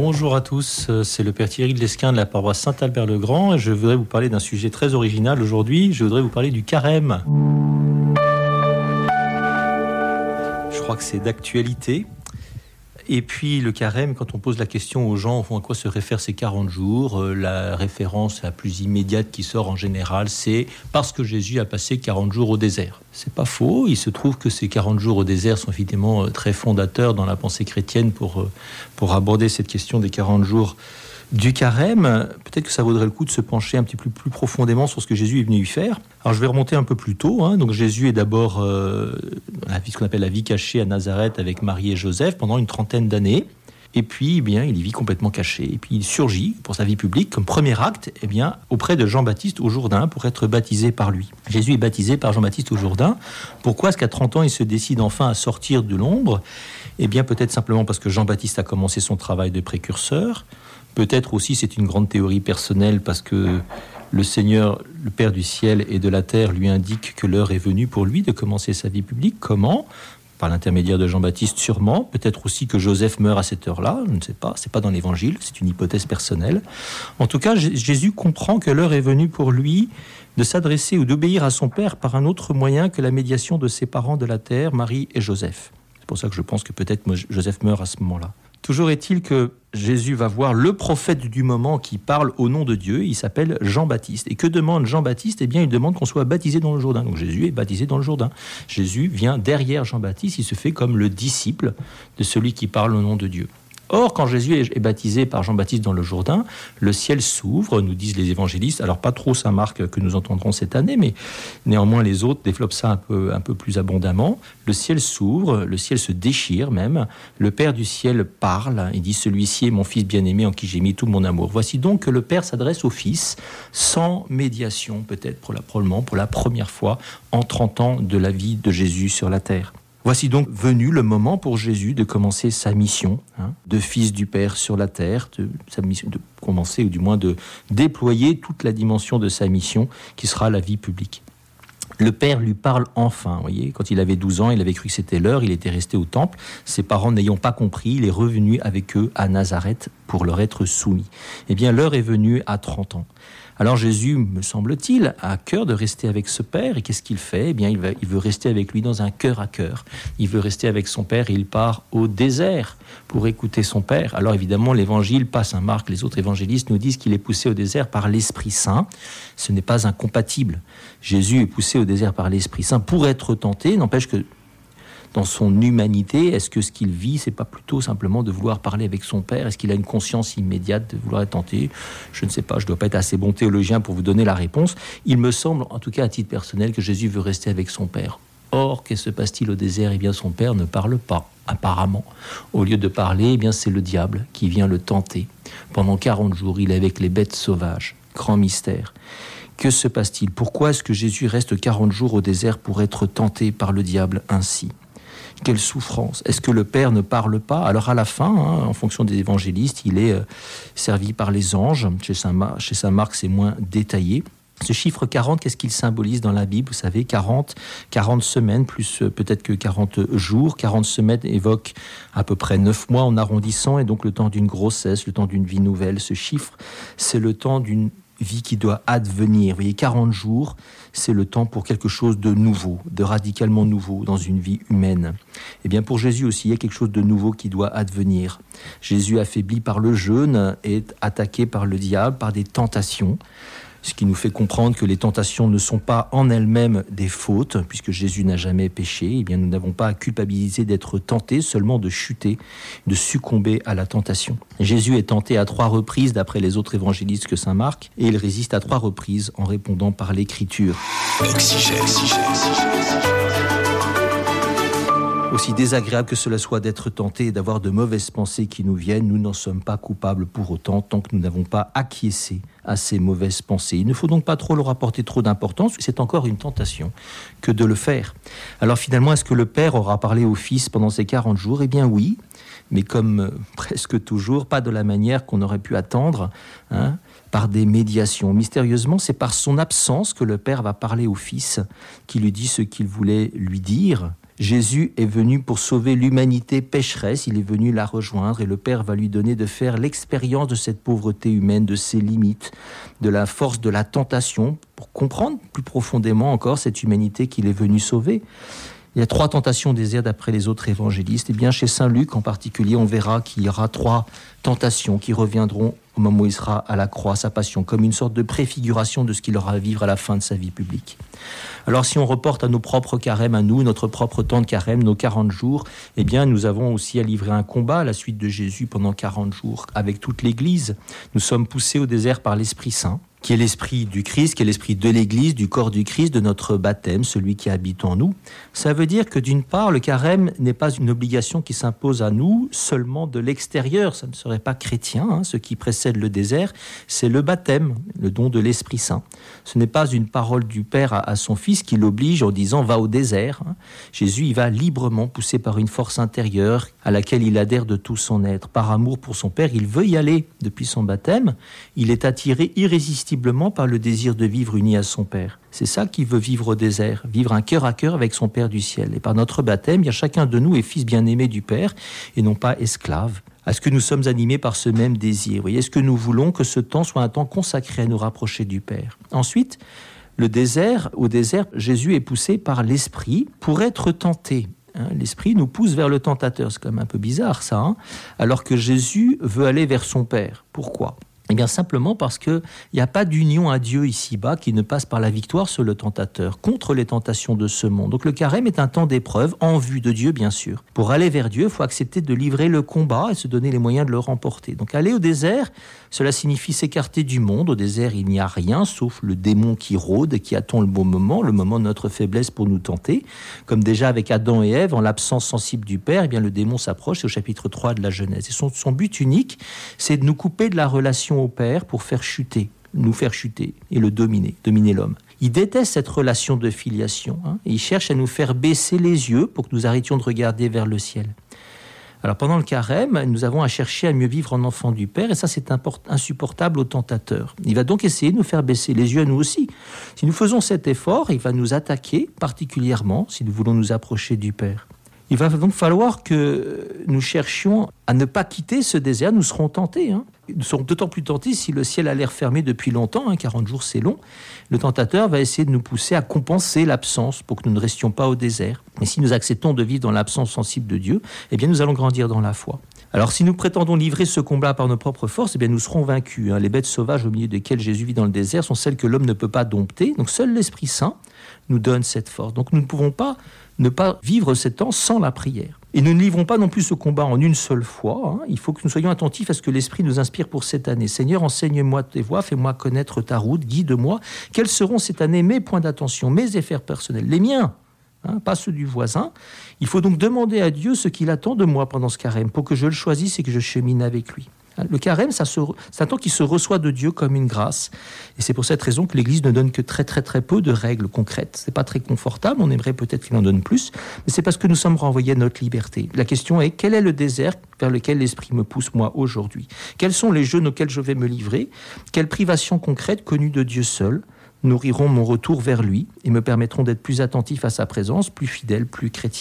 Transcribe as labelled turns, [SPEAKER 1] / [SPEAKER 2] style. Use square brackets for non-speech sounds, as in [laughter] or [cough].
[SPEAKER 1] Bonjour à tous, euh, c'est le Père Thierry de l'Esquin de la paroisse Saint-Albert-le-Grand et je voudrais vous parler d'un sujet très original aujourd'hui. Je voudrais vous parler du carême. Je crois que c'est d'actualité. Et puis le carême, quand on pose la question aux gens à quoi se réfèrent ces 40 jours, euh, la référence la plus immédiate qui sort en général, c'est parce que Jésus a passé 40 jours au désert. C'est pas faux, il se trouve que ces 40 jours au désert sont évidemment euh, très fondateurs dans la pensée chrétienne pour, euh, pour aborder cette question des 40 jours du carême, peut-être que ça vaudrait le coup de se pencher un petit peu plus profondément sur ce que Jésus est venu y faire. Alors je vais remonter un peu plus tôt. Hein. Donc Jésus est d'abord euh, la vie, ce qu'on appelle la vie cachée à Nazareth avec Marie et Joseph pendant une trentaine d'années. Et puis, eh bien, il y vit complètement caché. Et puis, il surgit pour sa vie publique comme premier acte, eh bien, auprès de Jean-Baptiste au Jourdain pour être baptisé par lui. Jésus est baptisé par Jean-Baptiste au Jourdain. Pourquoi est-ce qu'à 30 ans, il se décide enfin à sortir de l'ombre? Eh bien, peut-être simplement parce que Jean-Baptiste a commencé son travail de précurseur. Peut-être aussi c'est une grande théorie personnelle parce que le Seigneur, le Père du ciel et de la terre, lui indique que l'heure est venue pour lui de commencer sa vie publique. Comment? Par l'intermédiaire de Jean-Baptiste, sûrement. Peut-être aussi que Joseph meurt à cette heure-là. Je ne sais pas. C'est pas dans l'Évangile. C'est une hypothèse personnelle. En tout cas, Jésus comprend que l'heure est venue pour lui de s'adresser ou d'obéir à son Père par un autre moyen que la médiation de ses parents de la terre, Marie et Joseph. C'est pour ça que je pense que peut-être Joseph meurt à ce moment-là. Toujours est-il que Jésus va voir le prophète du moment qui parle au nom de Dieu. Il s'appelle Jean-Baptiste. Et que demande Jean-Baptiste? Eh bien, il demande qu'on soit baptisé dans le Jourdain. Donc Jésus est baptisé dans le Jourdain. Jésus vient derrière Jean-Baptiste. Il se fait comme le disciple de celui qui parle au nom de Dieu. Or, quand Jésus est baptisé par Jean-Baptiste dans le Jourdain, le ciel s'ouvre, nous disent les évangélistes. Alors, pas trop Saint Marc que nous entendrons cette année, mais néanmoins les autres développent ça un peu, plus abondamment. Le ciel s'ouvre, le ciel se déchire même. Le Père du ciel parle. Il dit Celui-ci est mon Fils bien-aimé en qui j'ai mis tout mon amour. Voici donc que le Père s'adresse au Fils sans médiation, peut-être probablement pour la première fois en 30 ans de la vie de Jésus sur la terre. Voici donc venu le moment pour Jésus de commencer sa mission hein, de fils du Père sur la terre, de, commencer ou du moins de déployer toute la dimension de sa mission qui sera la vie publique. Le père lui parle enfin. Voyez, quand il avait 12 ans, il avait cru que c'était l'heure. Il était resté au temple. Ses parents n'ayant pas compris, il est revenu avec eux à Nazareth pour leur être soumis. Eh bien, l'heure est venue à 30 ans. Alors Jésus, me semble-t-il, a à cœur de rester avec ce Père. Et qu'est-ce qu'il fait? Eh bien, il, il, veut rester avec lui dans un cœur à cœur. Il veut rester avec son Père et il part au désert pour écouter son Père. Alors évidemment, l'Évangile, pas Saint Marc, les autres évangélistes nous disent qu'il est poussé au désert par l'Esprit Saint. Ce n'est pas incompatible. Jésus est poussé au désert par l'Esprit Saint pour être tenté. N'empêche que dans son humanité Est-ce que ce qu'il vit, c'est pas plutôt simplement de vouloir parler avec son père? Est-ce qu'il a une conscience immédiate de vouloir être tenté? Je ne sais pas, je ne dois pas être assez bon théologien pour vous donner la réponse. Il me semble, en tout cas à titre personnel, que Jésus veut rester avec son père. Or, qu'est-ce se passe-t-il au désert? Eh bien, son père ne parle pas, apparemment. Au lieu de parler, eh bien, c'est le diable qui vient le tenter. Pendant 40 jours, il est avec les bêtes sauvages. Grand mystère. Que se passe-t-il? Pourquoi est-ce que Jésus reste 40 jours au désert pour être tenté par le diable ainsi? Quelle souffrance Est-ce que le Père ne parle pas Alors à la fin, hein, en fonction des évangélistes, il est euh, servi par les anges. Chez Saint, Marc, c'est moins détaillé. Ce chiffre 40, qu'est-ce qu'il symbolise dans la Bible? Vous savez, 40, 40 semaines, plus euh, peut-être que 40 jours. 40 semaines évoquent à peu près 9 mois en arrondissant, et donc le temps d'une grossesse, le temps d'une vie nouvelle. Ce chiffre, c'est le temps d'une vie qui doit advenir. Vous voyez, 40 jours, c'est le temps pour quelque chose de nouveau, de radicalement nouveau dans une vie humaine. Et eh bien pour Jésus aussi, il y a quelque chose de nouveau qui doit advenir. Jésus, affaibli par le jeûne, est attaqué par le diable, par des tentations ce qui nous fait comprendre que les tentations ne sont pas en elles-mêmes des fautes, puisque Jésus n'a jamais péché. Eh bien, nous n'avons pas à culpabiliser d'être tentés, seulement de chuter, de succomber à la tentation. Jésus est tenté à trois reprises, d'après les autres évangélistes que saint Marc, et il résiste à trois reprises en répondant par l'écriture. Aussi désagréable que cela soit d'être tenté et d'avoir de mauvaises pensées qui nous viennent, nous n'en sommes pas coupables pour autant tant que nous n'avons pas acquiescé à ces mauvaises pensées. Il ne faut donc pas trop leur apporter trop d'importance, c'est encore une tentation que de le faire. Alors finalement, est-ce que le Père aura parlé au Fils pendant ces 40 jours? Eh bien oui, mais comme euh, [laughs] presque toujours, pas de la manière qu'on aurait pu attendre. Hein, par des médiations. Mystérieusement, c'est par son absence que le Père va parler au Fils, qui lui dit ce qu'il voulait lui dire, Jésus est venu pour sauver l'humanité pécheresse, il est venu la rejoindre et le Père va lui donner de faire l'expérience de cette pauvreté humaine, de ses limites, de la force de la tentation, pour comprendre plus profondément encore cette humanité qu'il est venu sauver. Il y a trois tentations au désert d'après les autres évangélistes. Et eh bien chez Saint Luc en particulier, on verra qu'il y aura trois tentations qui reviendront au moment où il sera à la croix, sa passion, comme une sorte de préfiguration de ce qu'il aura à vivre à la fin de sa vie publique. Alors si on reporte à nos propres carèmes, à nous, notre propre temps de carême, nos 40 jours, eh bien nous avons aussi à livrer un combat à la suite de Jésus pendant 40 jours avec toute l'Église. Nous sommes poussés au désert par l'Esprit Saint qui est l'esprit du Christ, qui est l'esprit de l'Église, du corps du Christ, de notre baptême, celui qui habite en nous. Ça veut dire que d'une part, le carême n'est pas une obligation qui s'impose à nous seulement de l'extérieur, ça ne serait pas chrétien, hein. ce qui précède le désert, c'est le baptême, le don de l'Esprit Saint. Ce n'est pas une parole du Père à, son Fils qui l'oblige en disant va au désert. Hein. Jésus y va librement, poussé par une force intérieure à laquelle il adhère de tout son être. Par amour pour son Père, il veut y aller depuis son baptême, il est attiré irrésistiblement par le désir de vivre uni à son Père. C'est ça qui veut vivre au désert, vivre un cœur à cœur avec son Père du ciel. Et par notre baptême, chacun de nous est fils bien-aimé du Père et non pas esclave. Est-ce que nous sommes animés par ce même désir Est-ce que nous voulons que ce temps soit un temps consacré à nous rapprocher du Père? Ensuite, le désert, au désert, Jésus est poussé par l'Esprit pour être tenté. Hein. L'Esprit nous pousse vers le tentateur. C'est quand même un peu bizarre ça. Hein? Alors que Jésus veut aller vers son Père. Pourquoi? Eh bien simplement parce qu'il n'y a pas d'union à Dieu ici-bas qui ne passe par la victoire sur le tentateur, contre les tentations de ce monde. Donc le carême est un temps d'épreuve, en vue de Dieu bien sûr. Pour aller vers Dieu, il faut accepter de livrer le combat et se donner les moyens de le remporter. Donc aller au désert, cela signifie s'écarter du monde. Au désert, il n'y a rien sauf le démon qui rôde, qui attend le bon moment, le moment de notre faiblesse pour nous tenter. Comme déjà avec Adam et Ève, en l'absence sensible du Père, eh bien le démon s'approche, c'est au chapitre 3 de la Genèse. Et son, but unique, c'est de nous couper de la relation au Père pour faire chuter, nous faire chuter et le dominer, dominer l'homme. Il déteste cette relation de filiation. Hein, et il cherche à nous faire baisser les yeux pour que nous arrêtions de regarder vers le ciel. Alors pendant le carême, nous avons à chercher à mieux vivre en enfant du Père, et ça c'est insupportable au tentateur. Il va donc essayer de nous faire baisser les yeux à nous aussi. Si nous faisons cet effort, il va nous attaquer particulièrement si nous voulons nous approcher du Père. Il va donc falloir que nous cherchions à ne pas quitter ce désert. Nous serons tentés. Hein. Nous serons d'autant plus tentés si le ciel a l'air fermé depuis longtemps. 40 hein. jours, c'est long. Le tentateur va essayer de nous pousser à compenser l'absence pour que nous ne restions pas au désert. Mais si nous acceptons de vivre dans l'absence sensible de Dieu, eh bien, nous allons grandir dans la foi. Alors si nous prétendons livrer ce combat par nos propres forces, eh bien nous serons vaincus. Hein. Les bêtes sauvages au milieu desquelles Jésus vit dans le désert sont celles que l'homme ne peut pas dompter. Donc seul l'Esprit Saint nous donne cette force. Donc nous ne pouvons pas ne pas vivre ces temps sans la prière. Et nous ne livrons pas non plus ce combat en une seule fois. Hein. Il faut que nous soyons attentifs à ce que l'Esprit nous inspire pour cette année. Seigneur, enseigne-moi tes voies, fais-moi connaître ta route, guide-moi. Quels seront cette année mes points d'attention, mes efforts personnels, les miens? Hein, pas ceux du voisin. Il faut donc demander à Dieu ce qu'il attend de moi pendant ce carême, pour que je le choisisse et que je chemine avec lui. Hein, le carême, c'est un temps qui se reçoit de Dieu comme une grâce. Et c'est pour cette raison que l'Église ne donne que très très très peu de règles concrètes. C'est pas très confortable, on aimerait peut-être qu'il en donne plus, mais c'est parce que nous sommes renvoyés à notre liberté. La question est, quel est le désert vers lequel l'Esprit me pousse moi aujourd'hui? Quels sont les jeux auxquels je vais me livrer? Quelles privations concrètes connues de Dieu seul? Nourriront mon retour vers lui et me permettront d'être plus attentif à sa présence, plus fidèle, plus chrétien.